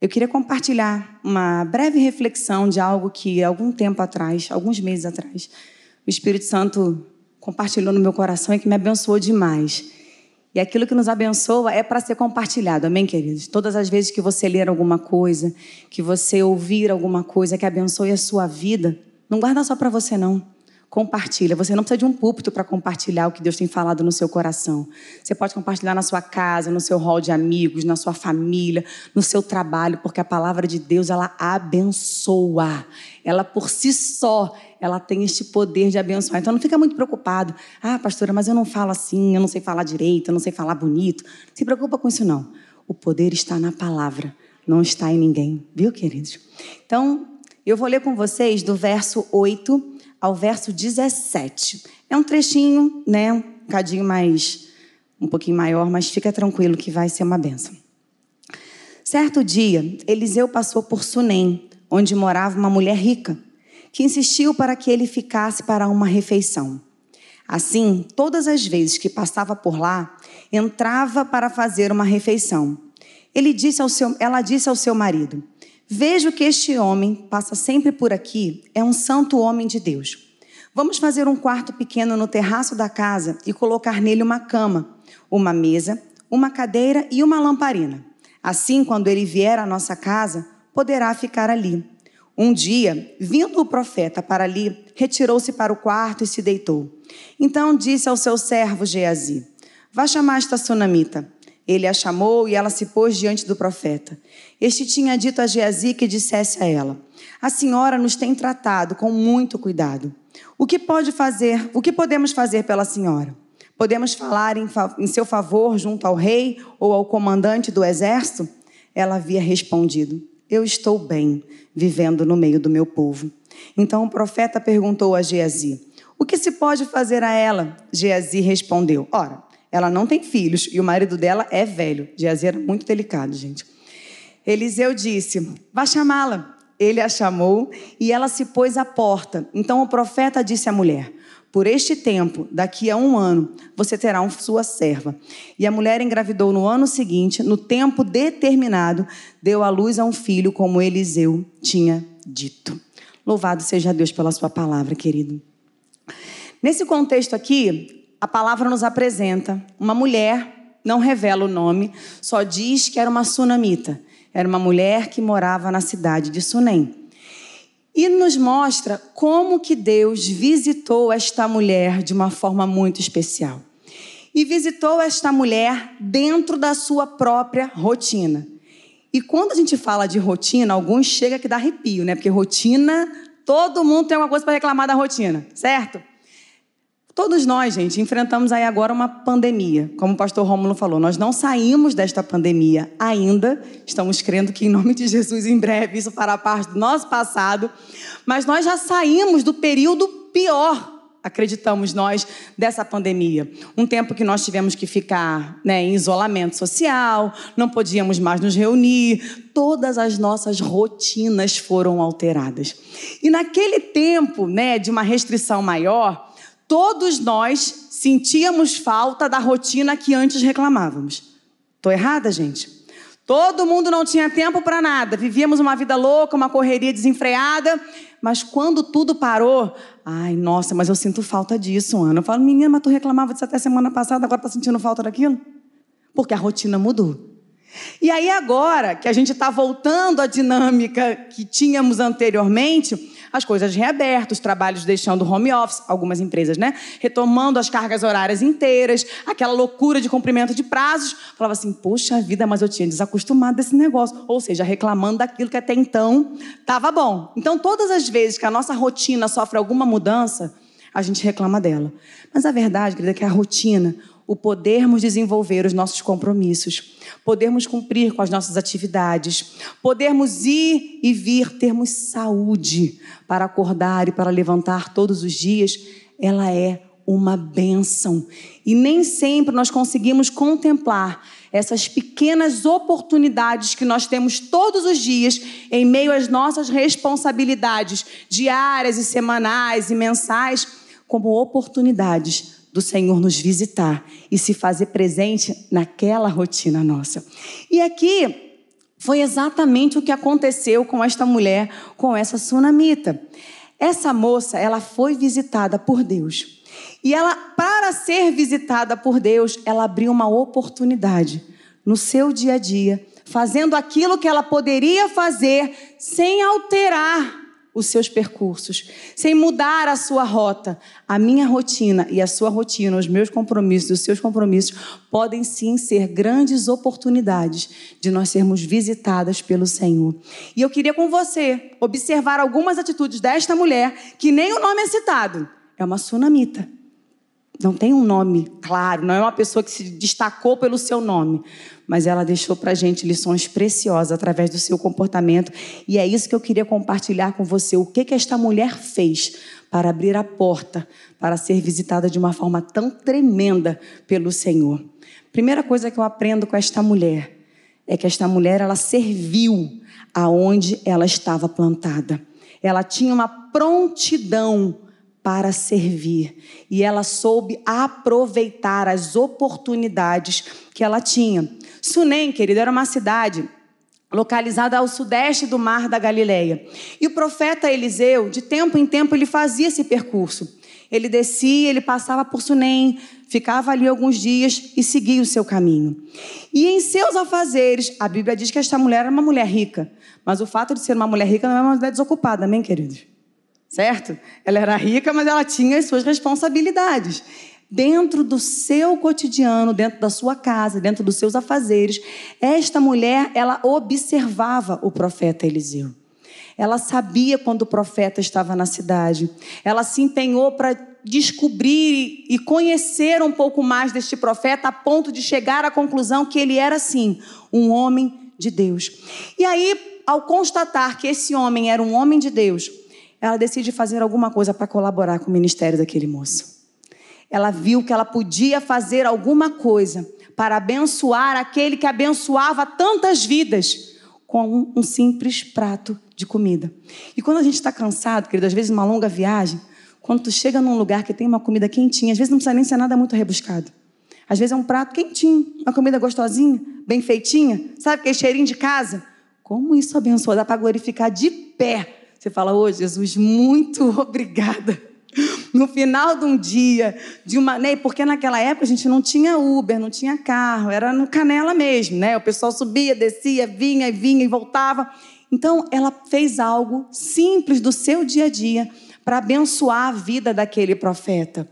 Eu queria compartilhar uma breve reflexão de algo que, algum tempo atrás, alguns meses atrás, o Espírito Santo compartilhou no meu coração e que me abençoou demais. E aquilo que nos abençoa é para ser compartilhado, amém, queridos? Todas as vezes que você ler alguma coisa, que você ouvir alguma coisa que abençoe a sua vida, não guarda só para você, não. Compartilha. Você não precisa de um púlpito para compartilhar o que Deus tem falado no seu coração. Você pode compartilhar na sua casa, no seu hall de amigos, na sua família, no seu trabalho, porque a palavra de Deus ela abençoa. Ela por si só, ela tem este poder de abençoar. Então não fica muito preocupado. Ah, pastora, mas eu não falo assim, eu não sei falar direito, eu não sei falar bonito. Não se preocupa com isso não. O poder está na palavra, não está em ninguém, viu, queridos? Então, eu vou ler com vocês do verso 8 ao verso 17. É um trechinho, né, um cadinho mais, um pouquinho maior, mas fica tranquilo que vai ser uma benção. Certo dia, Eliseu passou por Sunem, onde morava uma mulher rica, que insistiu para que ele ficasse para uma refeição. Assim, todas as vezes que passava por lá, entrava para fazer uma refeição. Disse seu, ela disse ao seu marido: Vejo que este homem passa sempre por aqui, é um santo homem de Deus. Vamos fazer um quarto pequeno no terraço da casa e colocar nele uma cama, uma mesa, uma cadeira e uma lamparina. Assim, quando ele vier à nossa casa, poderá ficar ali. Um dia, vindo o profeta para ali, retirou-se para o quarto e se deitou. Então disse ao seu servo Geazi: Vá chamar esta sunamita. Ele a chamou e ela se pôs diante do profeta. Este tinha dito a Geazi que dissesse a ela: A senhora nos tem tratado com muito cuidado. O que pode fazer? O que podemos fazer pela senhora? Podemos falar em, em seu favor junto ao rei ou ao comandante do exército? Ela havia respondido: Eu estou bem, vivendo no meio do meu povo. Então o profeta perguntou a Geazi: O que se pode fazer a ela? Geazi respondeu: Ora, ela não tem filhos e o marido dela é velho. Geazi era muito delicado, gente. Eliseu disse: Vá chamá-la. Ele a chamou e ela se pôs à porta. Então o profeta disse à mulher: Por este tempo, daqui a um ano, você terá uma sua serva. E a mulher engravidou no ano seguinte, no tempo determinado, deu à luz a um filho, como Eliseu tinha dito. Louvado seja Deus pela sua palavra, querido. Nesse contexto aqui, a palavra nos apresenta uma mulher, não revela o nome, só diz que era uma sunamita. Era uma mulher que morava na cidade de Sunem. E nos mostra como que Deus visitou esta mulher de uma forma muito especial. E visitou esta mulher dentro da sua própria rotina. E quando a gente fala de rotina, alguns chega que dá arrepio, né? Porque rotina, todo mundo tem uma coisa para reclamar da rotina, certo? Todos nós, gente, enfrentamos aí agora uma pandemia. Como o pastor Rômulo falou, nós não saímos desta pandemia ainda. Estamos crendo que, em nome de Jesus, em breve isso fará parte do nosso passado. Mas nós já saímos do período pior acreditamos nós, dessa pandemia. Um tempo que nós tivemos que ficar né, em isolamento social, não podíamos mais nos reunir, todas as nossas rotinas foram alteradas. E naquele tempo né, de uma restrição maior, todos nós sentíamos falta da rotina que antes reclamávamos. Estou errada, gente? Todo mundo não tinha tempo para nada, vivíamos uma vida louca, uma correria desenfreada, mas quando tudo parou, ai, nossa, mas eu sinto falta disso, Ana. Eu falo, menina, mas tu reclamava disso até semana passada, agora está sentindo falta daquilo? Porque a rotina mudou. E aí, agora que a gente está voltando à dinâmica que tínhamos anteriormente, as coisas reabertas, os trabalhos deixando home office, algumas empresas, né? Retomando as cargas horárias inteiras, aquela loucura de cumprimento de prazos. Falava assim, poxa vida, mas eu tinha desacostumado desse negócio. Ou seja, reclamando daquilo que até então estava bom. Então, todas as vezes que a nossa rotina sofre alguma mudança, a gente reclama dela. Mas a verdade, querida, é que a rotina, o podermos desenvolver os nossos compromissos, podermos cumprir com as nossas atividades, podermos ir e vir, termos saúde para acordar e para levantar todos os dias, ela é uma bênção. E nem sempre nós conseguimos contemplar essas pequenas oportunidades que nós temos todos os dias em meio às nossas responsabilidades diárias e semanais e mensais como oportunidades do Senhor nos visitar e se fazer presente naquela rotina nossa. E aqui, Foi exatamente o que aconteceu com esta mulher, com essa sunamita. Essa moça, ela foi visitada por Deus. E ela, para ser visitada por Deus, ela abriu uma oportunidade no seu dia a dia, fazendo aquilo que ela poderia fazer sem alterar os seus percursos, sem mudar a sua rota. A minha rotina e a sua rotina, os meus compromissos, os seus compromissos, podem sim ser grandes oportunidades de nós sermos visitadas pelo Senhor. E eu queria com você observar algumas atitudes desta mulher que nem o nome é citado. É uma sunamita. Não tem um nome claro, não é uma pessoa que se destacou pelo seu nome, mas ela deixou para a gente lições preciosas através do seu comportamento. E é isso que eu queria compartilhar com você. O que, que esta mulher fez para abrir a porta para ser visitada de uma forma tão tremenda pelo Senhor? Primeira coisa que eu aprendo com esta mulher é que esta mulher ela serviu aonde ela estava plantada. Ela tinha uma prontidão para servir. E ela soube aproveitar as oportunidades que ela tinha. Sunem, querido, era uma cidade localizada ao sudeste do mar da Galileia. E o profeta Eliseu, de tempo em tempo, ele fazia esse percurso. Ele descia, ele passava por Sunem, ficava ali alguns dias e seguia o seu caminho. E em seus afazeres, a Bíblia diz que esta mulher era uma mulher rica. Mas o fato de ser uma mulher rica não é uma mulher desocupada, amém, queridos? Certo? Ela era rica, mas ela tinha as suas responsabilidades. Dentro do seu cotidiano, dentro da sua casa, dentro dos seus afazeres, esta mulher, ela observava o profeta Eliseu. Ela sabia quando o profeta estava na cidade. Ela se empenhou para descobrir e conhecer um pouco mais deste profeta, a ponto de chegar à conclusão que ele era, sim, um homem de Deus. E aí, ao constatar que esse homem era um homem de Deus, ela decide fazer alguma coisa para colaborar com o ministério daquele moço. Ela viu que ela podia fazer alguma coisa para abençoar aquele que abençoava tantas vidas com um simples prato de comida. E quando a gente está cansado, querido, às vezes uma longa viagem, quando tu chega num lugar que tem uma comida quentinha, às vezes não precisa nem ser nada muito rebuscado. Às vezes é um prato quentinho, uma comida gostosinha, bem feitinha, sabe aquele cheirinho de casa? Como isso abençoa, dá para glorificar de pé você fala, ô oh, Jesus, muito obrigada. No final de um dia, de uma, né? Porque naquela época a gente não tinha Uber, não tinha carro, era no canela mesmo, né? O pessoal subia, descia, vinha e vinha e voltava. Então ela fez algo simples do seu dia a dia para abençoar a vida daquele profeta.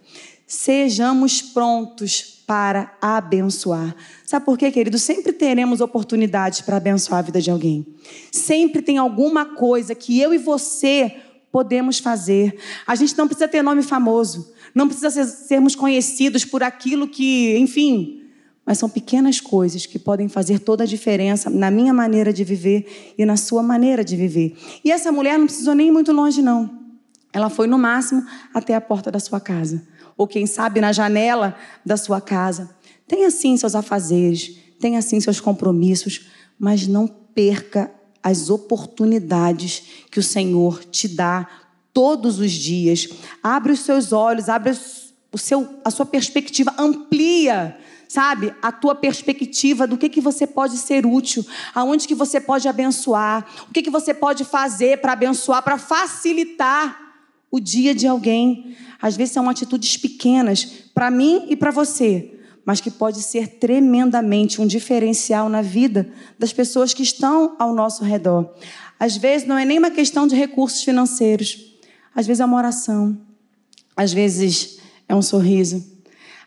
Sejamos prontos para abençoar. Sabe por quê, querido? Sempre teremos oportunidades para abençoar a vida de alguém. Sempre tem alguma coisa que eu e você podemos fazer. A gente não precisa ter nome famoso, não precisa ser, sermos conhecidos por aquilo que, enfim, mas são pequenas coisas que podem fazer toda a diferença na minha maneira de viver e na sua maneira de viver. E essa mulher não precisou nem muito longe, não. Ela foi no máximo até a porta da sua casa ou quem sabe na janela da sua casa. Tenha sim seus afazeres, tenha sim seus compromissos, mas não perca as oportunidades que o Senhor te dá todos os dias. Abre os seus olhos, abre o seu, a sua perspectiva, amplia sabe, a tua perspectiva do que, que você pode ser útil, aonde que você pode abençoar, o que, que você pode fazer para abençoar, para facilitar o dia de alguém. Às vezes são atitudes pequenas para mim e para você, mas que pode ser tremendamente um diferencial na vida das pessoas que estão ao nosso redor. Às vezes não é nem uma questão de recursos financeiros, às vezes é uma oração, às vezes é um sorriso,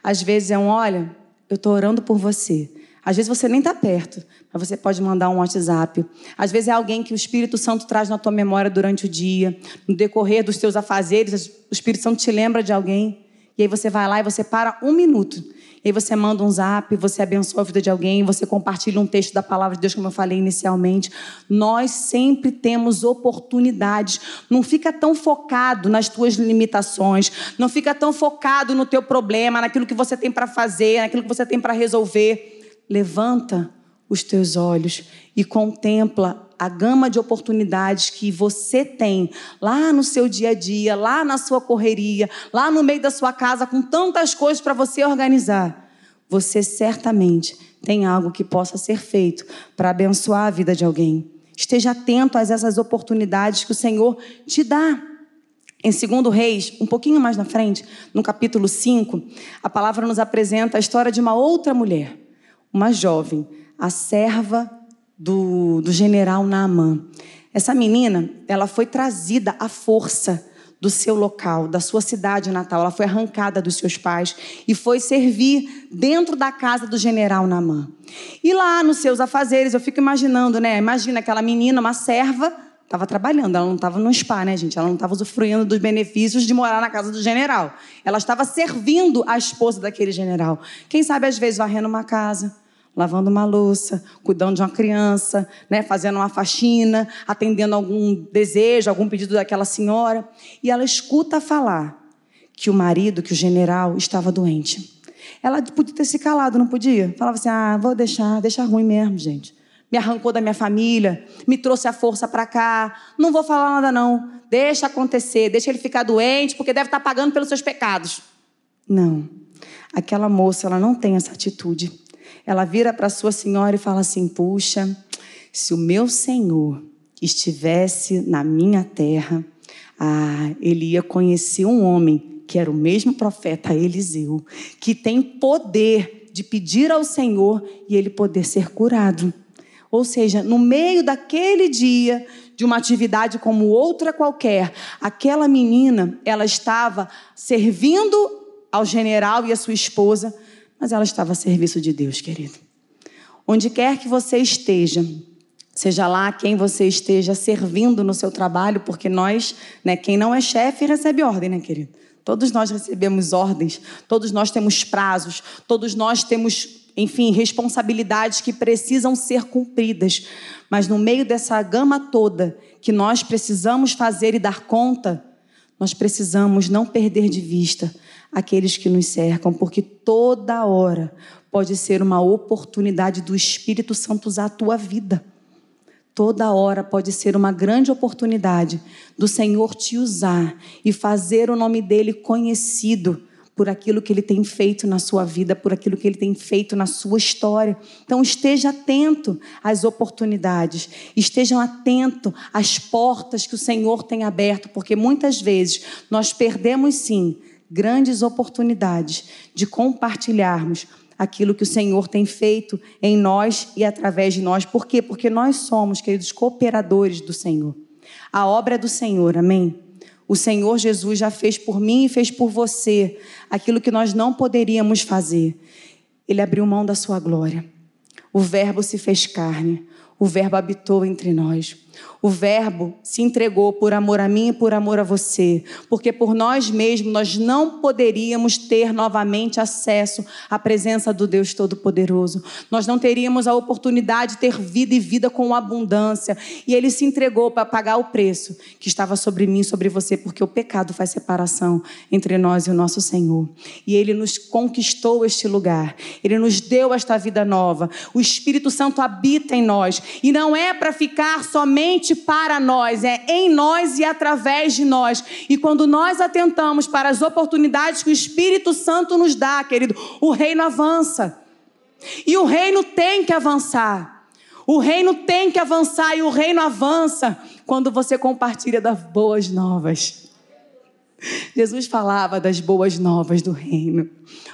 às vezes é um olha, eu estou orando por você. Às vezes você nem está perto, mas você pode mandar um WhatsApp. Às vezes é alguém que o Espírito Santo traz na tua memória durante o dia, no decorrer dos teus afazeres, o Espírito Santo te lembra de alguém. E aí você vai lá e você para um minuto e aí você manda um zap, você abençoa a vida de alguém, você compartilha um texto da palavra de Deus, como eu falei inicialmente. Nós sempre temos oportunidades. Não fica tão focado nas tuas limitações, não fica tão focado no teu problema, naquilo que você tem para fazer, naquilo que você tem para resolver levanta os teus olhos e contempla a gama de oportunidades que você tem lá no seu dia a dia, lá na sua correria, lá no meio da sua casa, com tantas coisas para você organizar. você certamente tem algo que possa ser feito para abençoar a vida de alguém. Esteja atento a essas oportunidades que o Senhor te dá. Em 2 Reis, um pouquinho mais na frente, no capítulo 5, a palavra nos apresenta a história de uma outra mulher, uma jovem, a serva do, do general Naamã. Essa menina, ela foi trazida à força do seu local, da sua cidade natal. Ela foi arrancada dos seus pais e foi servir dentro da casa do general Naamã. E lá nos seus afazeres, eu fico imaginando, né? Imagina aquela menina, uma serva, estava trabalhando, ela não estava no spa, né, gente? Ela não estava usufruindo dos benefícios de morar na casa do general. Ela estava servindo a esposa daquele general. Quem sabe, às vezes, varrendo uma casa, lavando uma louça, cuidando de uma criança, né, fazendo uma faxina, atendendo algum desejo, algum pedido daquela senhora. E ela escuta falar que o marido, que o general, estava doente. Ela podia ter se calado, não podia? Falava assim: ah, vou deixar, deixa ruim mesmo, gente me arrancou da minha família, me trouxe a força para cá. Não vou falar nada, não. Deixa acontecer, deixa ele ficar doente, porque deve estar tá pagando pelos seus pecados. Não. Aquela moça, ela não tem essa atitude. Ela vira para sua senhora e fala assim: Puxa, se o meu senhor estivesse na minha terra, ah, ele ia conhecer um homem que era o mesmo profeta Eliseu, que tem poder de pedir ao Senhor e ele poder ser curado. Ou seja, no meio daquele dia, de uma atividade como outra qualquer, aquela menina, ela estava servindo ao general e à sua esposa, mas ela estava a serviço de Deus, querido. Onde quer que você esteja, seja lá quem você esteja servindo no seu trabalho, porque nós, né, quem não é chefe recebe ordem, né, querido? Todos nós recebemos ordens, todos nós temos prazos, todos nós temos enfim, responsabilidades que precisam ser cumpridas. Mas no meio dessa gama toda que nós precisamos fazer e dar conta, nós precisamos não perder de vista aqueles que nos cercam, porque toda hora pode ser uma oportunidade do Espírito Santo usar a tua vida. Toda hora pode ser uma grande oportunidade do Senhor te usar e fazer o nome dele conhecido por aquilo que ele tem feito na sua vida, por aquilo que ele tem feito na sua história. Então esteja atento às oportunidades, esteja atento às portas que o Senhor tem aberto, porque muitas vezes nós perdemos sim grandes oportunidades de compartilharmos aquilo que o Senhor tem feito em nós e através de nós. Por quê? Porque nós somos, queridos, cooperadores do Senhor. A obra é do Senhor, amém? O Senhor Jesus já fez por mim e fez por você aquilo que nós não poderíamos fazer. Ele abriu mão da sua glória. O Verbo se fez carne. O Verbo habitou entre nós. O Verbo se entregou por amor a mim e por amor a você, porque por nós mesmos nós não poderíamos ter novamente acesso à presença do Deus Todo-Poderoso. Nós não teríamos a oportunidade de ter vida e vida com abundância. E Ele se entregou para pagar o preço que estava sobre mim e sobre você, porque o pecado faz separação entre nós e o nosso Senhor. E Ele nos conquistou este lugar. Ele nos deu esta vida nova. O Espírito Santo habita em nós e não é para ficar somente somente para nós, é em nós e através de nós. E quando nós atentamos para as oportunidades que o Espírito Santo nos dá, querido, o reino avança. E o reino tem que avançar. O reino tem que avançar e o reino avança quando você compartilha das boas novas. Jesus falava das boas novas do reino.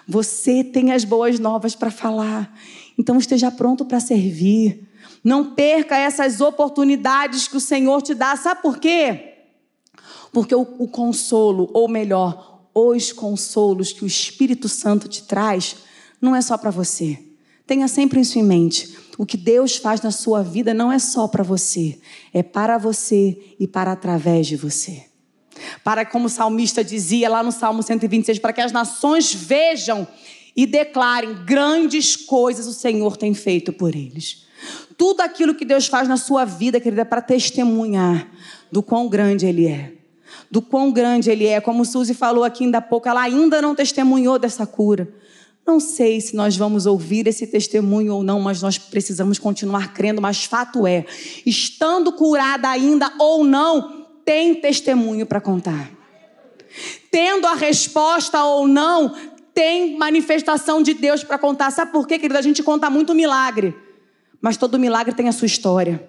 Você tem as boas novas para falar. Então esteja pronto para servir. Não perca essas oportunidades que o Senhor te dá. Sabe por quê? Porque o, o consolo, ou melhor, os consolos que o Espírito Santo te traz, não é só para você. Tenha sempre isso em mente. O que Deus faz na sua vida não é só para você, é para você e para através de você. Para, como o salmista dizia lá no Salmo 126, para que as nações vejam e declarem grandes coisas o Senhor tem feito por eles. Tudo aquilo que Deus faz na sua vida, querida, é para testemunhar do quão grande Ele é. Do quão grande Ele é. Como Suzy falou aqui ainda há pouco, ela ainda não testemunhou dessa cura. Não sei se nós vamos ouvir esse testemunho ou não, mas nós precisamos continuar crendo. Mas fato é, estando curada ainda ou não, tem testemunho para contar. Tendo a resposta ou não, tem manifestação de Deus para contar. Sabe por quê, querido? A gente conta muito milagre, mas todo milagre tem a sua história.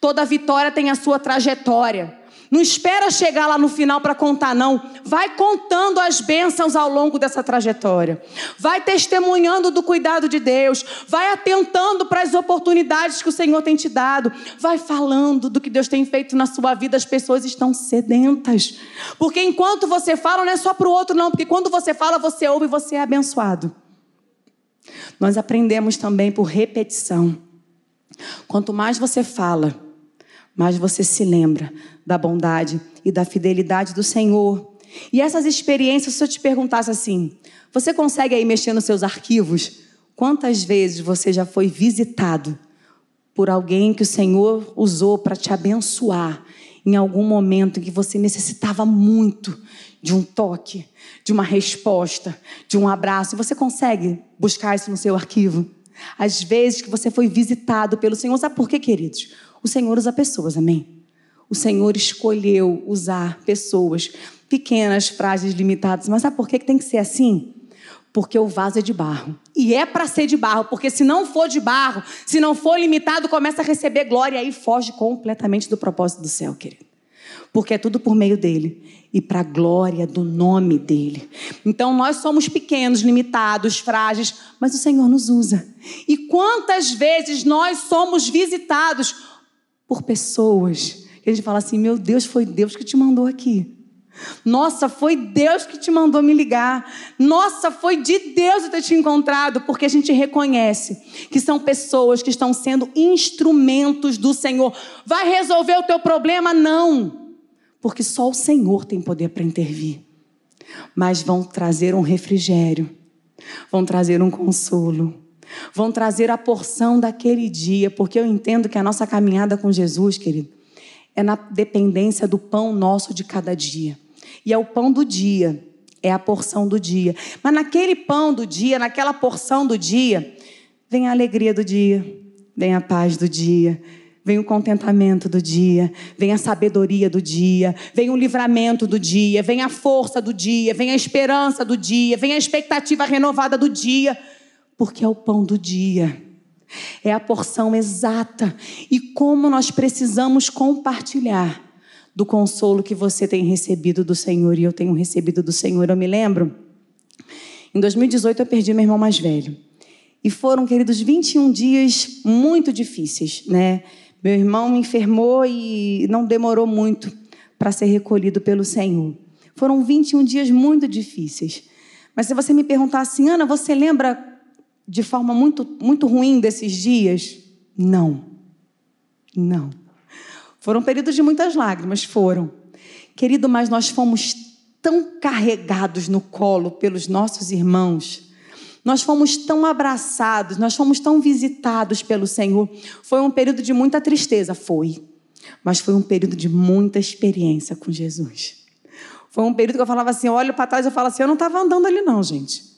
Toda vitória tem a sua trajetória. Não espera chegar lá no final para contar, não. Vai contando as bênçãos ao longo dessa trajetória. Vai testemunhando do cuidado de Deus. Vai atentando para as oportunidades que o Senhor tem te dado. Vai falando do que Deus tem feito na sua vida. As pessoas estão sedentas. Porque enquanto você fala, não é só para o outro, não. Porque quando você fala, você ouve e você é abençoado. Nós aprendemos também por repetição. Quanto mais você fala, mais você se lembra da bondade e da fidelidade do Senhor. E essas experiências, se eu te perguntasse assim, você consegue aí mexer nos seus arquivos? Quantas vezes você já foi visitado por alguém que o Senhor usou para te abençoar em algum momento em que você necessitava muito de um toque, de uma resposta, de um abraço? Você consegue buscar isso no seu arquivo? As vezes que você foi visitado pelo Senhor, sabe por quê, queridos? O Senhor usa pessoas, amém? O Senhor escolheu usar pessoas pequenas, frágeis, limitadas. Mas sabe por que tem que ser assim? Porque o vaso é de barro. E é para ser de barro, porque se não for de barro, se não for limitado, começa a receber glória e aí foge completamente do propósito do céu, querido porque é tudo por meio dele e para a glória do nome dele. Então nós somos pequenos, limitados, frágeis, mas o Senhor nos usa. E quantas vezes nós somos visitados por pessoas que a gente fala assim: meu Deus, foi Deus que te mandou aqui. Nossa, foi Deus que te mandou me ligar. Nossa, foi de Deus eu ter te encontrado, porque a gente reconhece que são pessoas que estão sendo instrumentos do Senhor. Vai resolver o teu problema? Não porque só o Senhor tem poder para intervir. Mas vão trazer um refrigério, vão trazer um consolo, vão trazer a porção daquele dia, porque eu entendo que a nossa caminhada com Jesus, querido, é na dependência do pão nosso de cada dia. E é o pão do dia, é a porção do dia. Mas naquele pão do dia, naquela porção do dia, vem a alegria do dia, vem a paz do dia, Vem o contentamento do dia, vem a sabedoria do dia, vem o livramento do dia, vem a força do dia, vem a esperança do dia, vem a expectativa renovada do dia, porque é o pão do dia. É a porção exata. E como nós precisamos compartilhar do consolo que você tem recebido do Senhor e eu tenho recebido do Senhor. Eu me lembro, em 2018 eu perdi meu irmão mais velho. E foram, queridos, 21 dias muito difíceis, né? Meu irmão me enfermou e não demorou muito para ser recolhido pelo Senhor. Foram 21 dias muito difíceis. Mas se você me perguntar assim, Ana, você lembra de forma muito, muito ruim desses dias? Não. Não. Foram períodos de muitas lágrimas, foram. Querido, mas nós fomos tão carregados no colo pelos nossos irmãos nós fomos tão abraçados, nós fomos tão visitados pelo Senhor. Foi um período de muita tristeza, foi. Mas foi um período de muita experiência com Jesus. Foi um período que eu falava assim, olho para trás eu falo assim, eu não estava andando ali não, gente.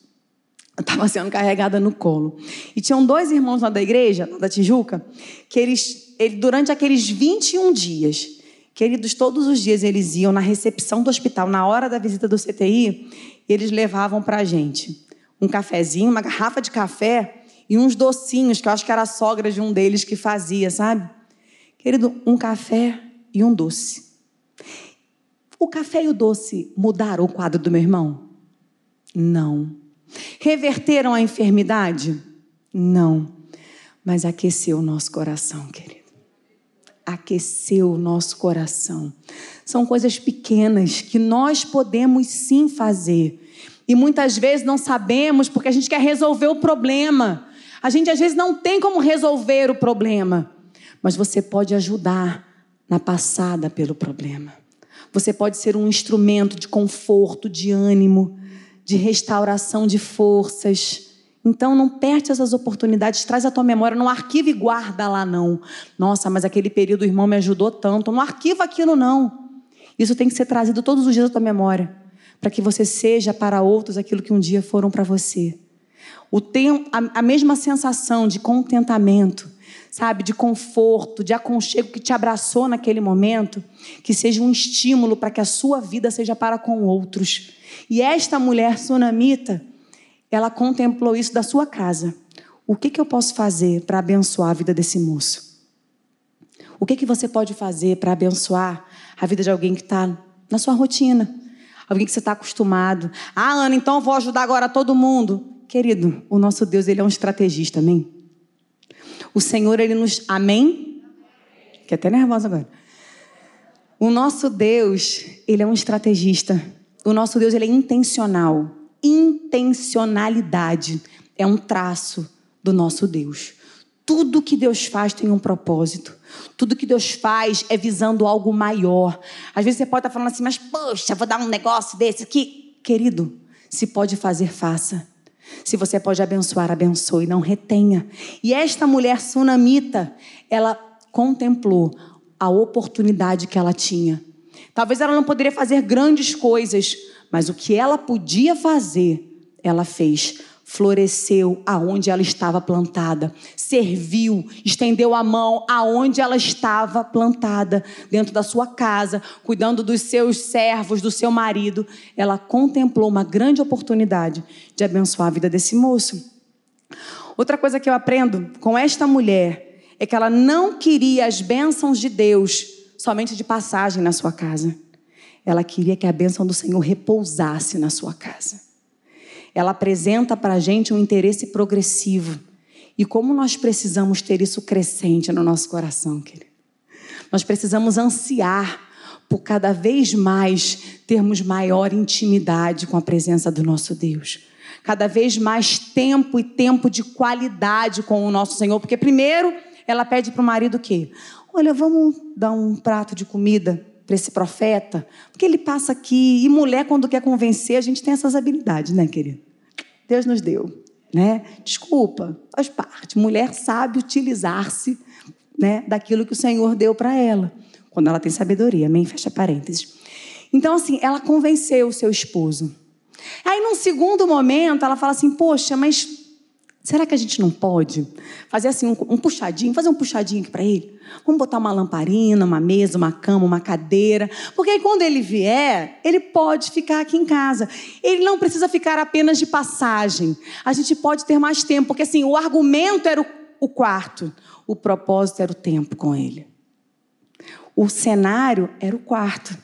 Eu estava sendo carregada no colo. E tinham dois irmãos lá da igreja, da Tijuca, que eles, ele, durante aqueles 21 dias, queridos, todos os dias eles iam na recepção do hospital, na hora da visita do CTI, eles levavam para a gente um cafezinho, uma garrafa de café e uns docinhos, que eu acho que era a sogra de um deles que fazia, sabe? Querido, um café e um doce. O café e o doce mudaram o quadro do meu irmão? Não. Reverteram a enfermidade? Não. Mas aqueceu o nosso coração, querido. Aqueceu o nosso coração. São coisas pequenas que nós podemos sim fazer e muitas vezes não sabemos porque a gente quer resolver o problema. A gente às vezes não tem como resolver o problema, mas você pode ajudar na passada pelo problema. Você pode ser um instrumento de conforto, de ânimo, de restauração de forças. Então não perde essas oportunidades, traz a tua memória, não arquiva e guarda lá não. Nossa, mas aquele período o irmão me ajudou tanto, não arquiva aquilo não. Isso tem que ser trazido todos os dias à tua memória para que você seja para outros aquilo que um dia foram para você. O tempo, a, a mesma sensação de contentamento, sabe, de conforto, de aconchego que te abraçou naquele momento, que seja um estímulo para que a sua vida seja para com outros. E esta mulher sunamita, ela contemplou isso da sua casa. O que, que eu posso fazer para abençoar a vida desse moço? O que, que você pode fazer para abençoar a vida de alguém que está na sua rotina? Alguém que você está acostumado. Ah, Ana, então vou ajudar agora todo mundo. Querido, o nosso Deus, ele é um estrategista, amém? O Senhor, ele nos. Amém? Fiquei até nervosa agora. O nosso Deus, ele é um estrategista. O nosso Deus, ele é intencional. Intencionalidade é um traço do nosso Deus. Tudo que Deus faz tem um propósito. Tudo que Deus faz é visando algo maior. Às vezes você pode estar falando assim, mas poxa, vou dar um negócio desse aqui. Querido, se pode fazer, faça. Se você pode abençoar, abençoe, não retenha. E esta mulher sunamita, ela contemplou a oportunidade que ela tinha. Talvez ela não poderia fazer grandes coisas, mas o que ela podia fazer, ela fez. Floresceu aonde ela estava plantada, serviu, estendeu a mão aonde ela estava plantada, dentro da sua casa, cuidando dos seus servos, do seu marido. Ela contemplou uma grande oportunidade de abençoar a vida desse moço. Outra coisa que eu aprendo com esta mulher é que ela não queria as bênçãos de Deus somente de passagem na sua casa. Ela queria que a bênção do Senhor repousasse na sua casa. Ela apresenta para a gente um interesse progressivo. E como nós precisamos ter isso crescente no nosso coração, querido? Nós precisamos ansiar por cada vez mais termos maior intimidade com a presença do nosso Deus. Cada vez mais tempo e tempo de qualidade com o nosso Senhor. Porque, primeiro, ela pede para o marido o quê? Olha, vamos dar um prato de comida para esse profeta, porque ele passa aqui. E mulher, quando quer convencer, a gente tem essas habilidades, né, querido? Deus nos deu, né? Desculpa, faz parte. Mulher sabe utilizar-se né, daquilo que o Senhor deu para ela, quando ela tem sabedoria. Amém? Fecha parênteses. Então, assim, ela convenceu o seu esposo. Aí, num segundo momento, ela fala assim: Poxa, mas Será que a gente não pode fazer assim um, um puxadinho, fazer um puxadinho aqui para ele? Vamos botar uma lamparina, uma mesa, uma cama, uma cadeira, porque aí quando ele vier, ele pode ficar aqui em casa. Ele não precisa ficar apenas de passagem. A gente pode ter mais tempo, porque assim, o argumento era o, o quarto, o propósito era o tempo com ele. O cenário era o quarto,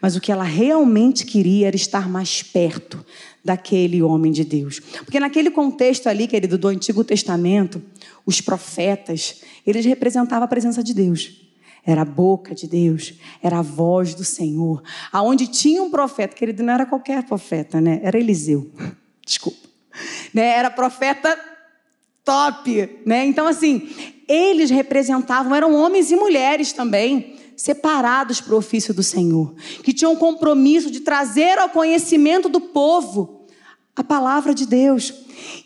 mas o que ela realmente queria era estar mais perto daquele homem de Deus. Porque naquele contexto ali, querido, do Antigo Testamento, os profetas, eles representavam a presença de Deus. Era a boca de Deus, era a voz do Senhor. Aonde tinha um profeta, querido, não era qualquer profeta, né? Era Eliseu. Desculpa. Né? Era profeta top, né? Então assim, eles representavam, eram homens e mulheres também, separados para o ofício do Senhor, que tinham um compromisso de trazer ao conhecimento do povo a palavra de Deus.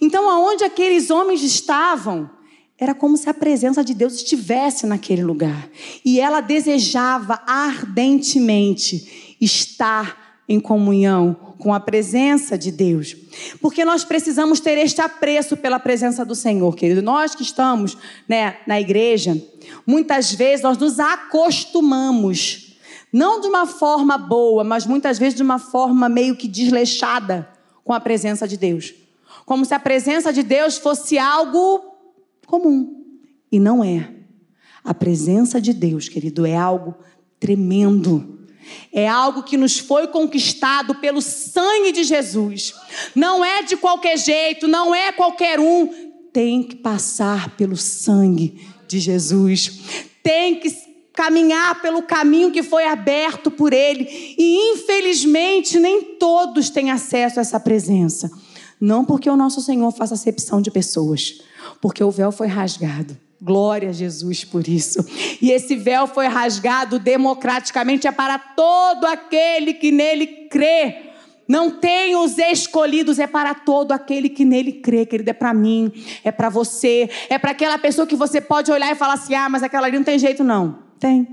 Então, aonde aqueles homens estavam, era como se a presença de Deus estivesse naquele lugar. E ela desejava ardentemente estar em comunhão com a presença de Deus. Porque nós precisamos ter este apreço pela presença do Senhor, querido. Nós que estamos né, na igreja, muitas vezes nós nos acostumamos, não de uma forma boa, mas muitas vezes de uma forma meio que desleixada com a presença de Deus. Como se a presença de Deus fosse algo comum. E não é. A presença de Deus, querido, é algo tremendo. É algo que nos foi conquistado pelo sangue de Jesus. Não é de qualquer jeito, não é qualquer um. Tem que passar pelo sangue de Jesus. Tem que caminhar pelo caminho que foi aberto por Ele. E infelizmente nem todos têm acesso a essa presença. Não porque o nosso Senhor faça acepção de pessoas, porque o véu foi rasgado. Glória a Jesus por isso. E esse véu foi rasgado democraticamente, é para todo aquele que nele crê. Não tem os escolhidos, é para todo aquele que nele crê, querido. É para mim, é para você, é para aquela pessoa que você pode olhar e falar assim: ah, mas aquela ali não tem jeito, não. Tem.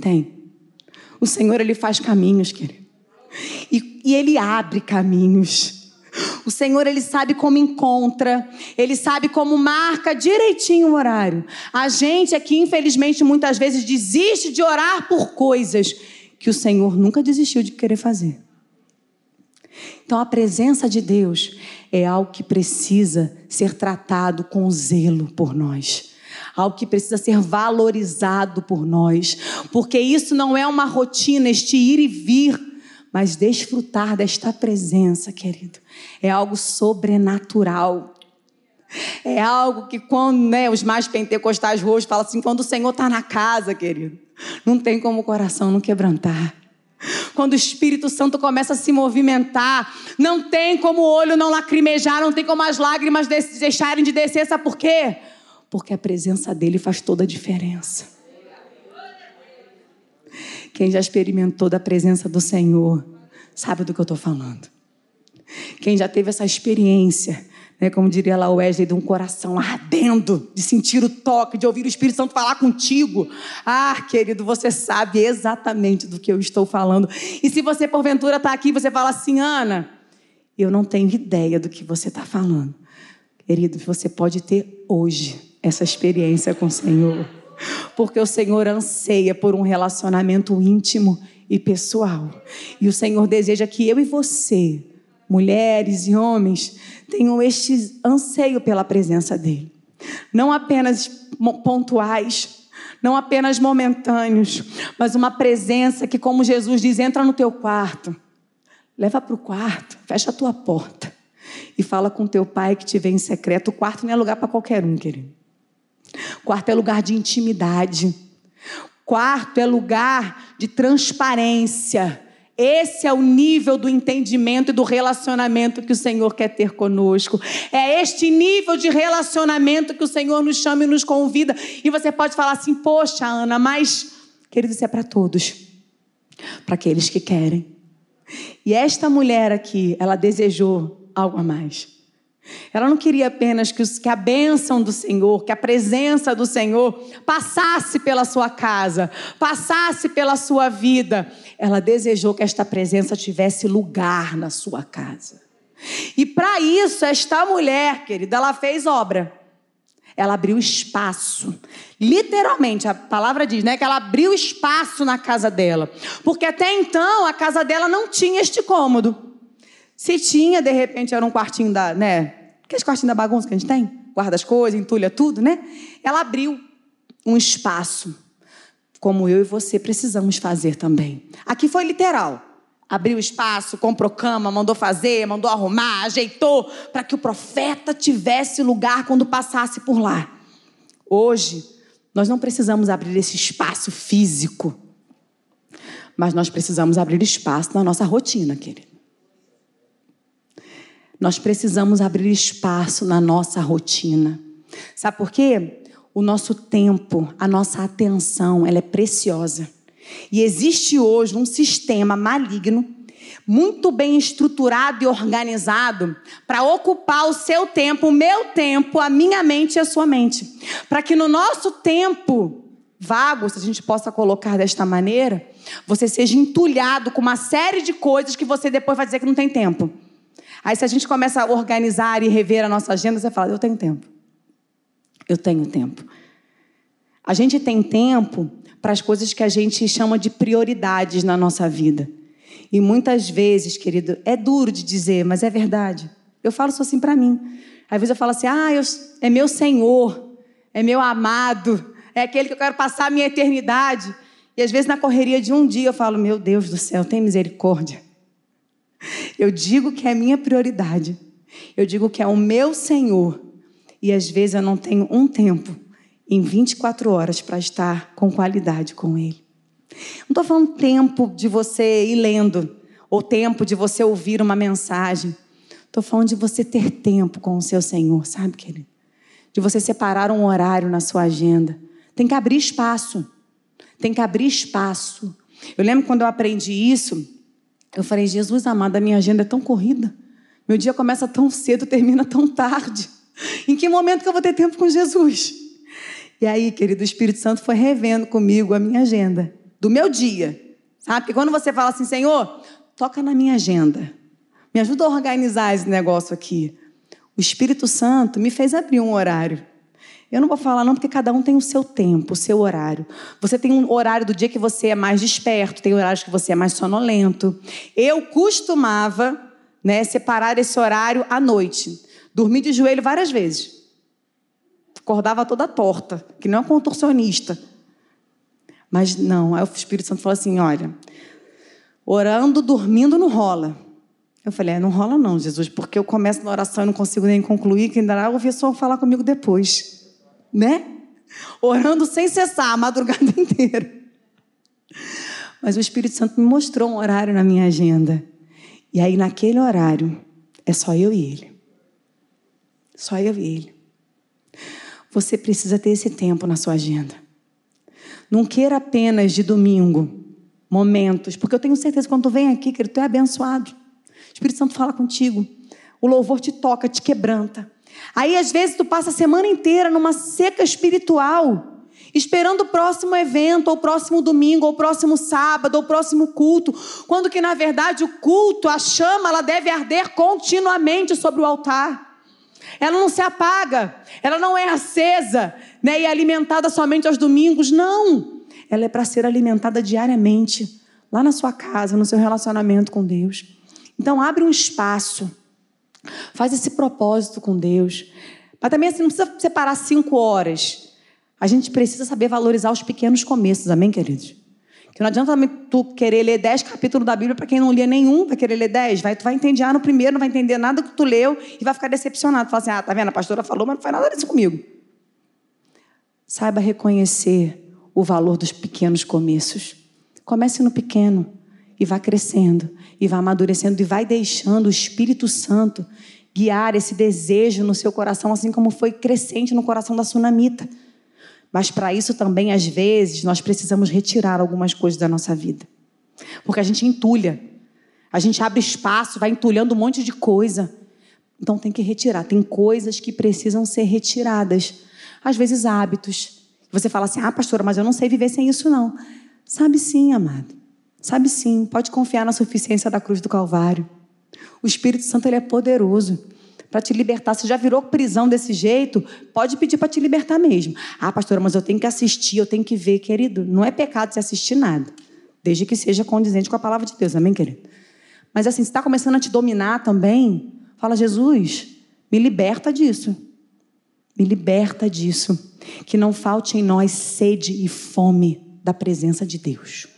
Tem. O Senhor, ele faz caminhos, querido. E, e ele abre caminhos. O Senhor, Ele sabe como encontra, Ele sabe como marca direitinho o horário. A gente aqui, infelizmente, muitas vezes desiste de orar por coisas que o Senhor nunca desistiu de querer fazer. Então a presença de Deus é algo que precisa ser tratado com zelo por nós. Algo que precisa ser valorizado por nós, porque isso não é uma rotina, este ir e vir, mas desfrutar desta presença, querido, é algo sobrenatural. É algo que quando né, os mais pentecostais roxos falam assim, quando o Senhor está na casa, querido, não tem como o coração não quebrantar. Quando o Espírito Santo começa a se movimentar, não tem como o olho não lacrimejar, não tem como as lágrimas deixarem de descer, sabe por quê? Porque a presença dele faz toda a diferença. Quem já experimentou da presença do Senhor, sabe do que eu estou falando. Quem já teve essa experiência né, como diria lá o Wesley, de um coração ardendo, de sentir o toque, de ouvir o Espírito Santo falar contigo. Ah, querido, você sabe exatamente do que eu estou falando. E se você, porventura, está aqui você fala assim, Ana, eu não tenho ideia do que você está falando. Querido, você pode ter hoje essa experiência com o Senhor. Porque o Senhor anseia por um relacionamento íntimo e pessoal. E o Senhor deseja que eu e você mulheres e homens tenham este anseio pela presença dele. Não apenas pontuais, não apenas momentâneos, mas uma presença que, como Jesus diz, entra no teu quarto, leva para o quarto, fecha a tua porta e fala com teu pai que te vê em secreto. O quarto não é lugar para qualquer um, querido. Quarto é lugar de intimidade. Quarto é lugar de transparência. Esse é o nível do entendimento e do relacionamento que o Senhor quer ter conosco. É este nível de relacionamento que o Senhor nos chama e nos convida. E você pode falar assim: Poxa, Ana, mas, querido, isso é para todos, para aqueles que querem. E esta mulher aqui, ela desejou algo a mais. Ela não queria apenas que, a bênção do Senhor, que a presença do Senhor passasse pela sua casa, passasse pela sua vida. Ela desejou que esta presença tivesse lugar na sua casa. E para isso, esta mulher, querida, ela fez obra. Ela abriu espaço. Literalmente, a palavra diz, né, que ela abriu espaço na casa dela. Porque até então a casa dela não tinha este cômodo. Se tinha, de repente, era um quartinho da, né? Aqueles quartinhos da bagunça que a gente tem? Guarda as coisas, entulha tudo, né? Ela abriu um espaço, como eu e você precisamos fazer também. Aqui foi literal. Abriu espaço, comprou cama, mandou fazer, mandou arrumar, ajeitou, para que o profeta tivesse lugar quando passasse por lá. Hoje, nós não precisamos abrir esse espaço físico, mas nós precisamos abrir espaço na nossa rotina, querido. Nós precisamos abrir espaço na nossa rotina. Sabe por quê? O nosso tempo, a nossa atenção, ela é preciosa. E existe hoje um sistema maligno, muito bem estruturado e organizado, para ocupar o seu tempo, o meu tempo, a minha mente e a sua mente. Para que no nosso tempo vago, se a gente possa colocar desta maneira, você seja entulhado com uma série de coisas que você depois vai dizer que não tem tempo. Aí, se a gente começa a organizar e rever a nossa agenda, você fala: Eu tenho tempo. Eu tenho tempo. A gente tem tempo para as coisas que a gente chama de prioridades na nossa vida. E muitas vezes, querido, é duro de dizer, mas é verdade. Eu falo isso assim para mim. Às vezes eu falo assim: ah, eu, é meu Senhor, é meu amado, é aquele que eu quero passar a minha eternidade. E às vezes na correria de um dia eu falo: meu Deus do céu, tem misericórdia. Eu digo que é minha prioridade. Eu digo que é o meu Senhor. E às vezes eu não tenho um tempo em 24 horas para estar com qualidade com Ele. Não estou falando tempo de você ir lendo, ou tempo de você ouvir uma mensagem. Estou falando de você ter tempo com o seu Senhor, sabe, querido? De você separar um horário na sua agenda. Tem que abrir espaço. Tem que abrir espaço. Eu lembro quando eu aprendi isso, eu falei, Jesus amado, a minha agenda é tão corrida. Meu dia começa tão cedo, termina tão tarde. Em que momento que eu vou ter tempo com Jesus? E aí, querido, o Espírito Santo foi revendo comigo a minha agenda, do meu dia. Sabe? Porque quando você fala assim, Senhor, toca na minha agenda. Me ajuda a organizar esse negócio aqui. O Espírito Santo me fez abrir um horário. Eu não vou falar não, porque cada um tem o seu tempo, o seu horário. Você tem um horário do dia que você é mais desperto, tem horários que você é mais sonolento. Eu costumava né, separar esse horário à noite. Dormi de joelho várias vezes. Acordava toda torta, que não é contorcionista. Mas não, aí o Espírito Santo falou assim: olha, orando, dormindo não rola. Eu falei: é, não rola não, Jesus, porque eu começo na oração e não consigo nem concluir, que ainda eu ouvi só falar comigo depois. Né? Orando sem cessar a madrugada inteira. Mas o Espírito Santo me mostrou um horário na minha agenda. E aí, naquele horário, é só eu e ele. Só eu e ele. Você precisa ter esse tempo na sua agenda. Não queira apenas de domingo, momentos, porque eu tenho certeza que quando tu vem aqui, querido, tu é abençoado. O Espírito Santo fala contigo. O louvor te toca, te quebranta. Aí, às vezes, tu passa a semana inteira numa seca espiritual esperando o próximo evento, ou o próximo domingo, ou o próximo sábado, ou o próximo culto, quando que na verdade o culto, a chama, ela deve arder continuamente sobre o altar. Ela não se apaga, ela não é acesa, né, e alimentada somente aos domingos, não. Ela é para ser alimentada diariamente, lá na sua casa, no seu relacionamento com Deus. Então abre um espaço. Faz esse propósito com Deus. Mas também assim, não precisa separar cinco horas. A gente precisa saber valorizar os pequenos começos, amém, queridos? Que não adianta tu querer ler dez capítulos da Bíblia para quem não lia nenhum, vai querer ler dez. Vai, tu vai entender ah, no primeiro, não vai entender nada que tu leu e vai ficar decepcionado. Fala assim, ah, tá vendo? A pastora falou, mas não faz nada disso comigo. Saiba reconhecer o valor dos pequenos começos. Comece no pequeno e vá crescendo, e vá amadurecendo, e vai deixando o Espírito Santo guiar esse desejo no seu coração, assim como foi crescente no coração da sunamita. Mas para isso também, às vezes, nós precisamos retirar algumas coisas da nossa vida. Porque a gente entulha. A gente abre espaço, vai entulhando um monte de coisa. Então tem que retirar. Tem coisas que precisam ser retiradas. Às vezes, hábitos. Você fala assim: ah, pastora, mas eu não sei viver sem isso, não. Sabe sim, amado. Sabe sim. Pode confiar na suficiência da cruz do Calvário. O Espírito Santo ele é poderoso para te libertar. Se já virou prisão desse jeito, pode pedir para te libertar mesmo. Ah, pastora, mas eu tenho que assistir, eu tenho que ver, querido. Não é pecado se assistir nada, desde que seja condizente com a palavra de Deus, amém, querido? Mas assim, se está começando a te dominar também, fala, Jesus, me liberta disso. Me liberta disso. Que não falte em nós sede e fome da presença de Deus.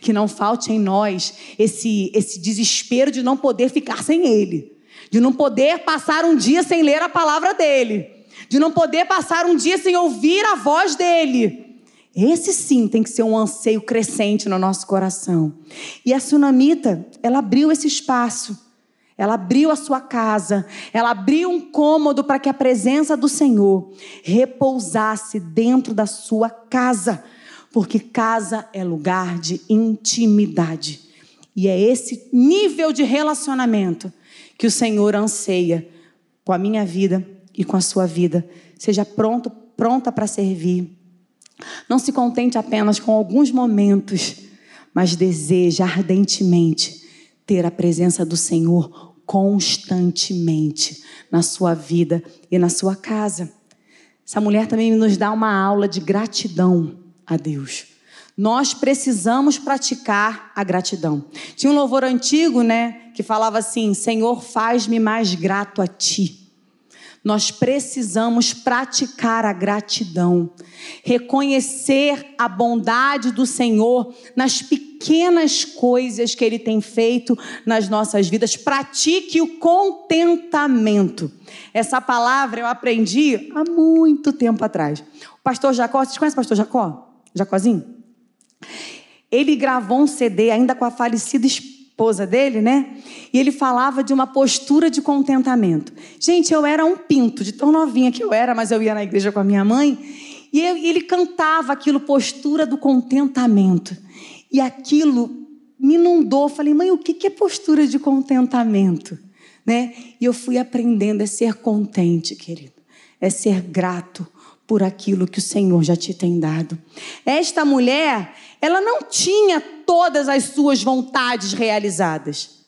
Que não falte em nós esse, esse desespero de não poder ficar sem Ele de não poder passar um dia sem ler a palavra dele, de não poder passar um dia sem ouvir a voz dele. Esse sim tem que ser um anseio crescente no nosso coração. E a sunamita, ela abriu esse espaço. Ela abriu a sua casa, ela abriu um cômodo para que a presença do Senhor repousasse dentro da sua casa, porque casa é lugar de intimidade. E é esse nível de relacionamento que o Senhor anseia com a minha vida e com a sua vida. Seja pronto, pronta para servir. Não se contente apenas com alguns momentos, mas deseja ardentemente ter a presença do Senhor constantemente na sua vida e na sua casa. Essa mulher também nos dá uma aula de gratidão a Deus. Nós precisamos praticar a gratidão. Tinha um louvor antigo, né, que falava assim: Senhor, faz-me mais grato a ti. Nós precisamos praticar a gratidão, reconhecer a bondade do Senhor nas pequenas coisas que Ele tem feito nas nossas vidas. Pratique o contentamento. Essa palavra eu aprendi há muito tempo atrás. O pastor Jacó, vocês conhecem o pastor Jacó? Jacozinho? Ele gravou um CD ainda com a falecida esposa dele, né? E ele falava de uma postura de contentamento. Gente, eu era um pinto, de tão novinha que eu era, mas eu ia na igreja com a minha mãe. E ele cantava aquilo, postura do contentamento. E aquilo me inundou. Falei, mãe, o que é postura de contentamento? Né? E eu fui aprendendo a ser contente, querido. É ser grato por aquilo que o Senhor já te tem dado. Esta mulher, ela não tinha todas as suas vontades realizadas.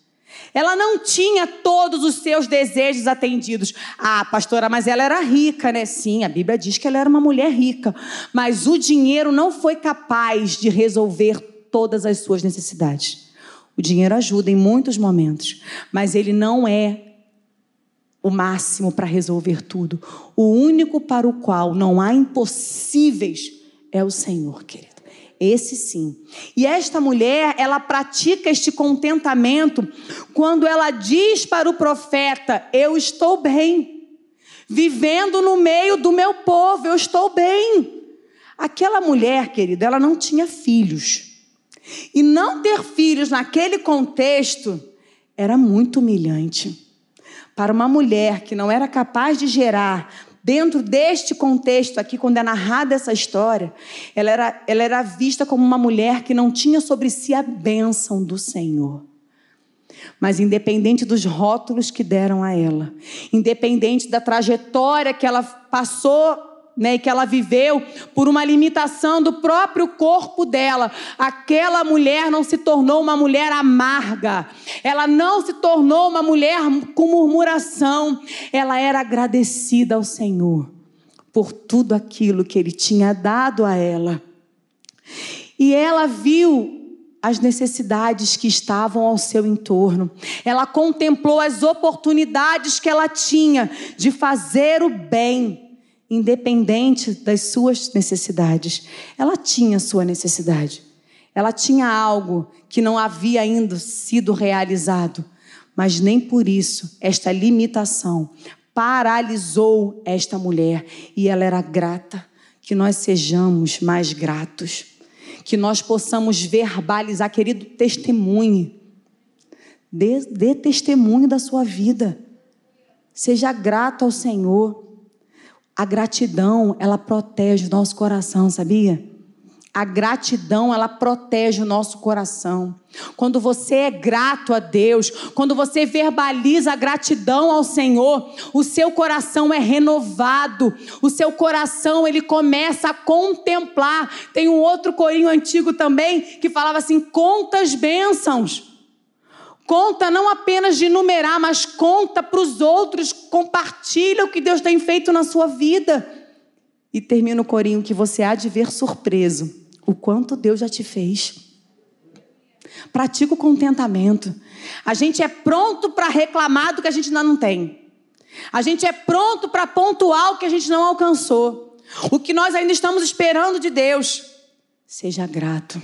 Ela não tinha todos os seus desejos atendidos. Ah, pastora, mas ela era rica, né? Sim, a Bíblia diz que ela era uma mulher rica. Mas o dinheiro não foi capaz de resolver todas as suas necessidades. O dinheiro ajuda em muitos momentos, mas ele não é o máximo para resolver tudo. O único para o qual não há impossíveis é o Senhor, querido. Esse sim. E esta mulher, ela pratica este contentamento quando ela diz para o profeta: Eu estou bem, vivendo no meio do meu povo, eu estou bem. Aquela mulher, querido, ela não tinha filhos. E não ter filhos naquele contexto era muito humilhante. Para uma mulher que não era capaz de gerar dentro deste contexto aqui, quando é narrada essa história, ela era, ela era vista como uma mulher que não tinha sobre si a bênção do Senhor. Mas independente dos rótulos que deram a ela, independente da trajetória que ela passou né, que ela viveu por uma limitação do próprio corpo dela. Aquela mulher não se tornou uma mulher amarga, ela não se tornou uma mulher com murmuração, ela era agradecida ao Senhor por tudo aquilo que ele tinha dado a ela. E ela viu as necessidades que estavam ao seu entorno. Ela contemplou as oportunidades que ela tinha de fazer o bem independente das suas necessidades. Ela tinha sua necessidade. Ela tinha algo que não havia ainda sido realizado, mas nem por isso esta limitação paralisou esta mulher e ela era grata. Que nós sejamos mais gratos, que nós possamos verbalizar, querido, testemunho. Dê, dê testemunho da sua vida. Seja grato ao Senhor. A gratidão, ela protege o nosso coração, sabia? A gratidão, ela protege o nosso coração. Quando você é grato a Deus, quando você verbaliza a gratidão ao Senhor, o seu coração é renovado. O seu coração, ele começa a contemplar. Tem um outro corinho antigo também que falava assim: conta as bênçãos. Conta não apenas de numerar, mas conta para os outros, compartilha o que Deus tem feito na sua vida. E termina o corinho que você há de ver surpreso o quanto Deus já te fez. Pratica o contentamento. A gente é pronto para reclamar do que a gente ainda não tem. A gente é pronto para pontuar o que a gente não alcançou. O que nós ainda estamos esperando de Deus. Seja grato.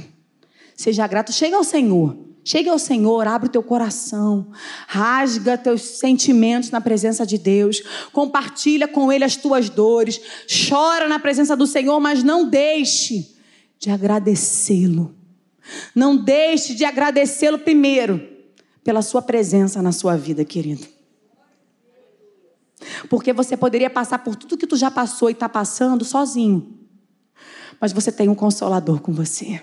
Seja grato. Chega ao Senhor. Chegue ao Senhor, abre o teu coração, rasga teus sentimentos na presença de Deus, compartilha com Ele as tuas dores, chora na presença do Senhor, mas não deixe de agradecê-lo. Não deixe de agradecê-lo primeiro pela sua presença na sua vida, querido. Porque você poderia passar por tudo que tu já passou e está passando sozinho, mas você tem um consolador com você.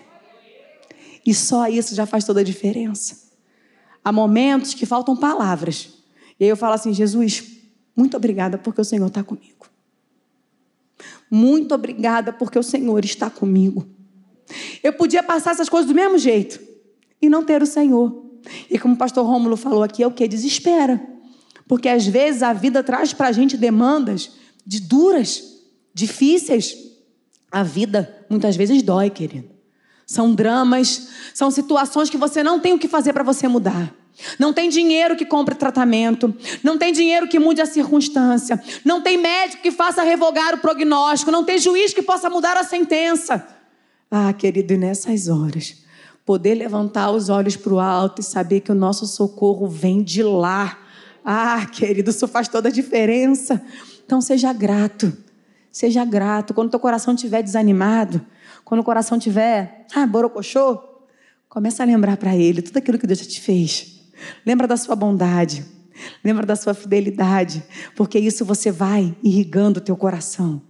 E só isso já faz toda a diferença. Há momentos que faltam palavras. E aí eu falo assim: Jesus, muito obrigada porque o Senhor está comigo. Muito obrigada porque o Senhor está comigo. Eu podia passar essas coisas do mesmo jeito e não ter o Senhor. E como o pastor Rômulo falou aqui, é o que? Desespera. Porque às vezes a vida traz para a gente demandas de duras, difíceis. A vida muitas vezes dói, querido. São dramas, são situações que você não tem o que fazer para você mudar. Não tem dinheiro que compre tratamento, não tem dinheiro que mude a circunstância, não tem médico que faça revogar o prognóstico, não tem juiz que possa mudar a sentença. Ah, querido, e nessas horas, poder levantar os olhos para o alto e saber que o nosso socorro vem de lá. Ah, querido, isso faz toda a diferença. Então seja grato, seja grato. Quando teu coração estiver desanimado, quando o coração tiver, ah, borocochô, começa a lembrar para ele tudo aquilo que Deus já te fez. Lembra da sua bondade, lembra da sua fidelidade, porque isso você vai irrigando o teu coração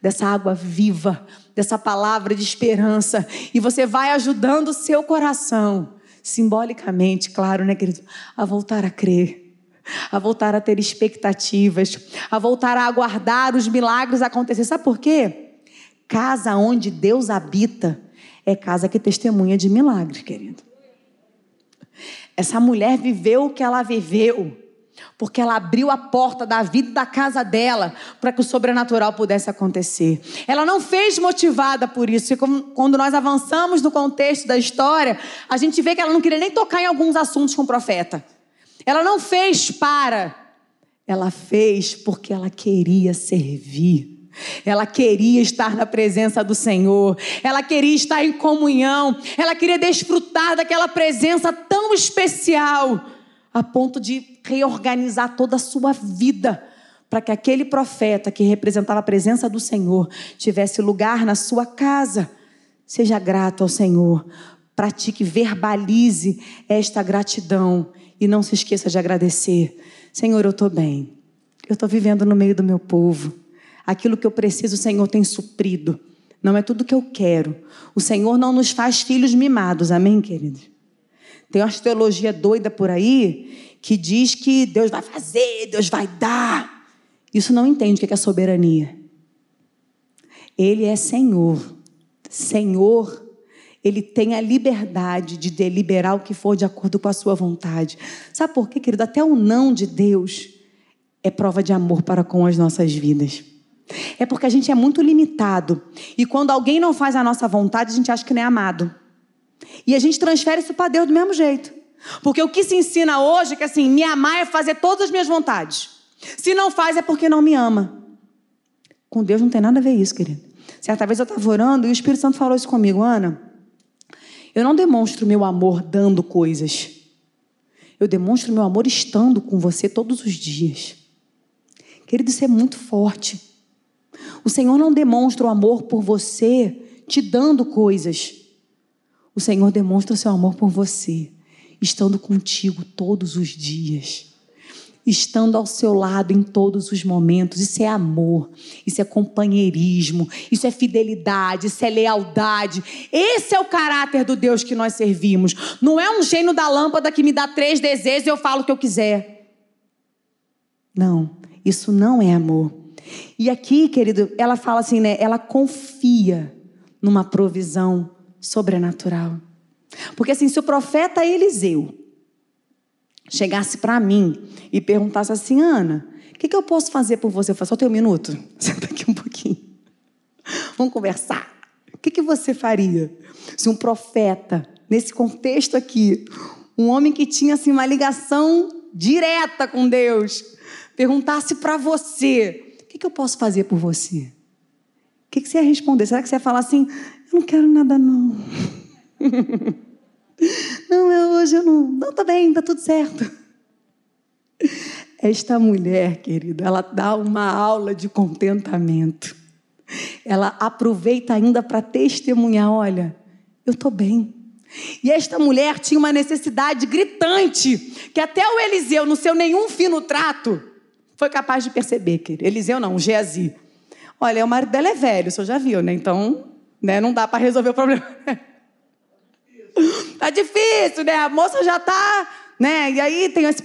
dessa água viva, dessa palavra de esperança, e você vai ajudando o seu coração, simbolicamente, claro, né, querido, a voltar a crer, a voltar a ter expectativas, a voltar a aguardar os milagres acontecer. Sabe por quê? Casa onde Deus habita é casa que testemunha de milagres, querido. Essa mulher viveu o que ela viveu porque ela abriu a porta da vida da casa dela para que o sobrenatural pudesse acontecer. Ela não fez motivada por isso. E quando nós avançamos no contexto da história, a gente vê que ela não queria nem tocar em alguns assuntos com o profeta. Ela não fez para, ela fez porque ela queria servir. Ela queria estar na presença do Senhor, ela queria estar em comunhão, ela queria desfrutar daquela presença tão especial a ponto de reorganizar toda a sua vida para que aquele profeta que representava a presença do Senhor tivesse lugar na sua casa. Seja grato ao Senhor, pratique, verbalize esta gratidão e não se esqueça de agradecer. Senhor, eu estou bem, eu estou vivendo no meio do meu povo. Aquilo que eu preciso, o Senhor tem suprido. Não é tudo que eu quero. O Senhor não nos faz filhos mimados, amém, queridos? Tem uma teologia doida por aí que diz que Deus vai fazer, Deus vai dar. Isso não entende o que é soberania. Ele é Senhor. Senhor, ele tem a liberdade de deliberar o que for de acordo com a sua vontade. Sabe por quê, querido? Até o não de Deus é prova de amor para com as nossas vidas. É porque a gente é muito limitado. E quando alguém não faz a nossa vontade, a gente acha que não é amado. E a gente transfere isso para Deus do mesmo jeito. Porque o que se ensina hoje é que assim, me amar é fazer todas as minhas vontades. Se não faz é porque não me ama. Com Deus não tem nada a ver isso, querido. Certa vez eu estava orando e o Espírito Santo falou isso comigo, Ana. Eu não demonstro meu amor dando coisas. Eu demonstro meu amor estando com você todos os dias. Querido, isso é muito forte. O Senhor não demonstra o amor por você te dando coisas. O Senhor demonstra o seu amor por você, estando contigo todos os dias, estando ao seu lado em todos os momentos. Isso é amor, isso é companheirismo, isso é fidelidade, isso é lealdade. Esse é o caráter do Deus que nós servimos. Não é um gênio da lâmpada que me dá três desejos e eu falo o que eu quiser. Não, isso não é amor. E aqui, querido, ela fala assim, né? Ela confia numa provisão sobrenatural. Porque assim, se o profeta Eliseu chegasse para mim e perguntasse assim, Ana, o que, que, eu posso fazer por você? Eu falo, só tem um minuto? Senta aqui um pouquinho. Vamos conversar. O que, que você faria se um profeta, nesse contexto aqui, um homem que tinha assim, uma ligação direta com Deus, perguntasse para você: que, que, eu posso fazer por você? O que, que você ia responder? Será que você ia falar assim: eu não quero nada, não. Não, eu, hoje eu não. Não, tá bem, tá tudo certo. Esta mulher, querida, ela dá uma aula de contentamento. Ela aproveita ainda para testemunhar: olha, eu estou bem. E esta mulher tinha uma necessidade gritante, que até o Eliseu, no seu nenhum fino trato, foi capaz de perceber, querido. Eliseu não, Geazi. Olha, o marido dela é velho, o senhor já viu, né? Então, né? Não dá para resolver o problema. tá difícil, né? A moça já tá, né? E aí tem esse,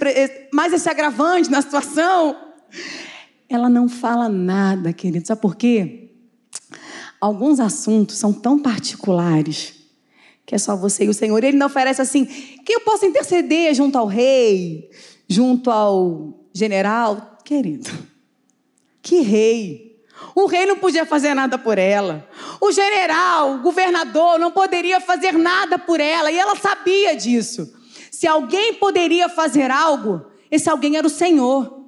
mais esse agravante na situação. Ela não fala nada, querido. Sabe por quê? Alguns assuntos são tão particulares que é só você e o Senhor. Ele não oferece assim, que eu possa interceder junto ao rei, junto ao general. Querido, que rei? O rei não podia fazer nada por ela. O general, o governador não poderia fazer nada por ela. E ela sabia disso. Se alguém poderia fazer algo, esse alguém era o Senhor.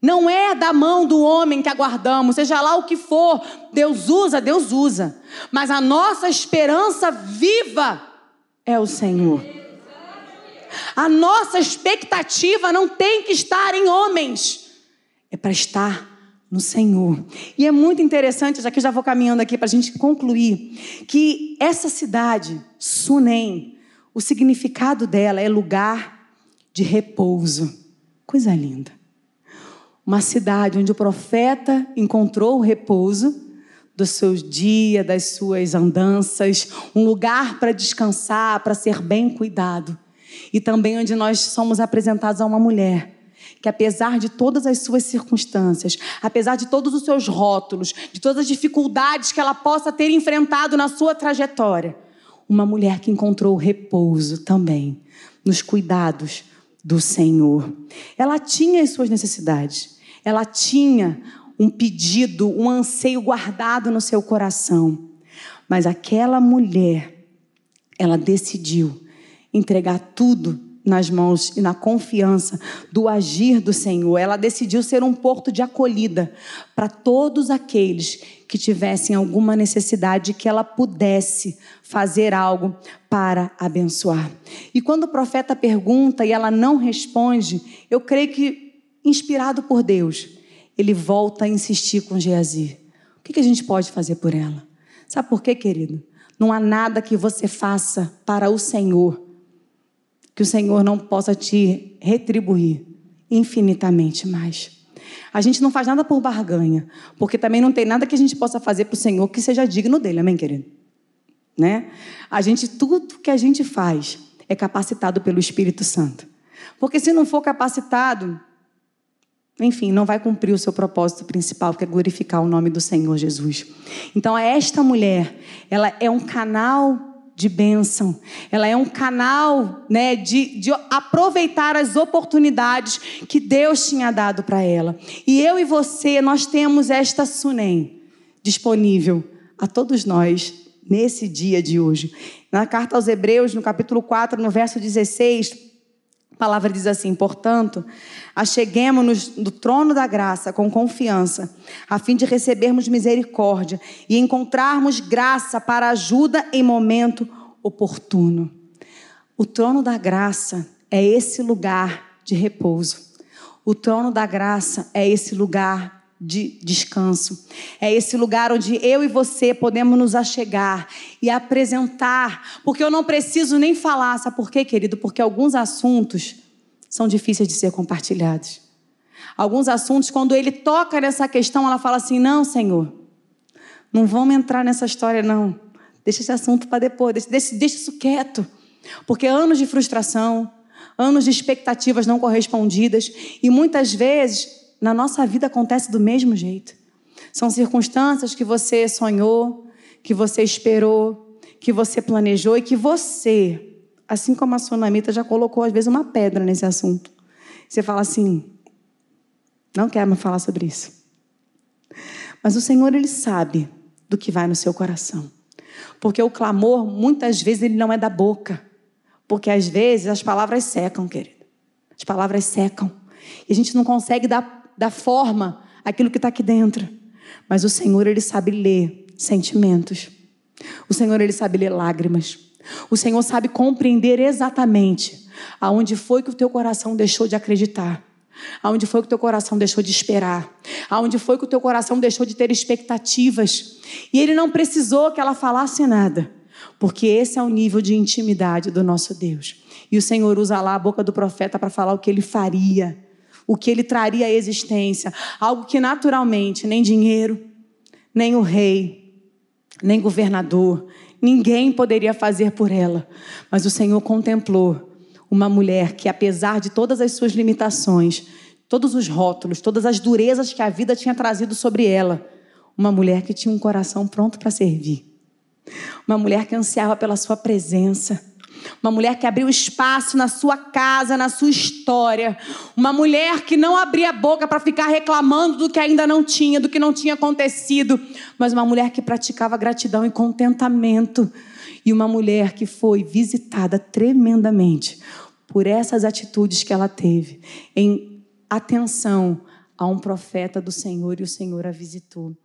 Não é da mão do homem que aguardamos, seja lá o que for. Deus usa, Deus usa. Mas a nossa esperança viva é o Senhor. A nossa expectativa não tem que estar em homens, é para estar no Senhor. E é muito interessante, já que já vou caminhando aqui para a gente concluir, que essa cidade, Sunem, o significado dela é lugar de repouso. Coisa linda. Uma cidade onde o profeta encontrou o repouso do seu dia, das suas andanças, um lugar para descansar, para ser bem cuidado. E também onde nós somos apresentados a uma mulher que apesar de todas as suas circunstâncias, apesar de todos os seus rótulos, de todas as dificuldades que ela possa ter enfrentado na sua trajetória, uma mulher que encontrou repouso também nos cuidados do Senhor. Ela tinha as suas necessidades, ela tinha um pedido, um anseio guardado no seu coração. Mas aquela mulher, ela decidiu entregar tudo nas mãos e na confiança do agir do Senhor. Ela decidiu ser um porto de acolhida para todos aqueles que tivessem alguma necessidade que ela pudesse fazer algo para abençoar. E quando o profeta pergunta e ela não responde, eu creio que inspirado por Deus, ele volta a insistir com Geazi. O que a gente pode fazer por ela? Sabe por quê, querido? Não há nada que você faça para o Senhor que o Senhor não possa te retribuir infinitamente mais. A gente não faz nada por barganha, porque também não tem nada que a gente possa fazer para o Senhor que seja digno dele, amém, querido? Né? A gente, tudo que a gente faz é capacitado pelo Espírito Santo. Porque se não for capacitado, enfim, não vai cumprir o seu propósito principal, que é glorificar o nome do Senhor Jesus. Então, esta mulher, ela é um canal de bênção. Ela é um canal né, de, de aproveitar as oportunidades que Deus tinha dado para ela. E eu e você, nós temos esta Sunem disponível a todos nós nesse dia de hoje. Na carta aos Hebreus, no capítulo 4, no verso 16, a palavra diz assim: portanto, acheguemos-nos do trono da graça com confiança, a fim de recebermos misericórdia e encontrarmos graça para ajuda em momento oportuno. O trono da graça é esse lugar de repouso. O trono da graça é esse lugar de descanso. É esse lugar onde eu e você podemos nos achegar e apresentar, porque eu não preciso nem falar, sabe por quê, querido? Porque alguns assuntos são difíceis de ser compartilhados. Alguns assuntos, quando ele toca nessa questão, ela fala assim: não, Senhor, não vamos entrar nessa história, não. Deixa esse assunto para depois, deixa, deixa, deixa isso quieto. Porque anos de frustração, anos de expectativas não correspondidas, e muitas vezes na nossa vida acontece do mesmo jeito. São circunstâncias que você sonhou, que você esperou, que você planejou e que você, assim como a Sonamita, já colocou às vezes uma pedra nesse assunto. Você fala assim: não quero mais falar sobre isso. Mas o Senhor, Ele sabe do que vai no seu coração. Porque o clamor, muitas vezes, ele não é da boca. Porque às vezes as palavras secam, querido. As palavras secam. E a gente não consegue dar da forma aquilo que está aqui dentro. Mas o Senhor, Ele sabe ler sentimentos. O Senhor, Ele sabe ler lágrimas. O Senhor sabe compreender exatamente aonde foi que o teu coração deixou de acreditar. Aonde foi que o teu coração deixou de esperar? Aonde foi que o teu coração deixou de ter expectativas? E ele não precisou que ela falasse nada, porque esse é o nível de intimidade do nosso Deus. E o Senhor usa lá a boca do profeta para falar o que ele faria o que ele traria à existência, algo que naturalmente nem dinheiro, nem o rei, nem governador, ninguém poderia fazer por ela. Mas o Senhor contemplou uma mulher que, apesar de todas as suas limitações, todos os rótulos, todas as durezas que a vida tinha trazido sobre ela, uma mulher que tinha um coração pronto para servir. Uma mulher que ansiava pela sua presença uma mulher que abriu espaço na sua casa, na sua história. Uma mulher que não abria a boca para ficar reclamando do que ainda não tinha, do que não tinha acontecido. Mas uma mulher que praticava gratidão e contentamento. E uma mulher que foi visitada tremendamente por essas atitudes que ela teve em atenção a um profeta do Senhor e o Senhor a visitou.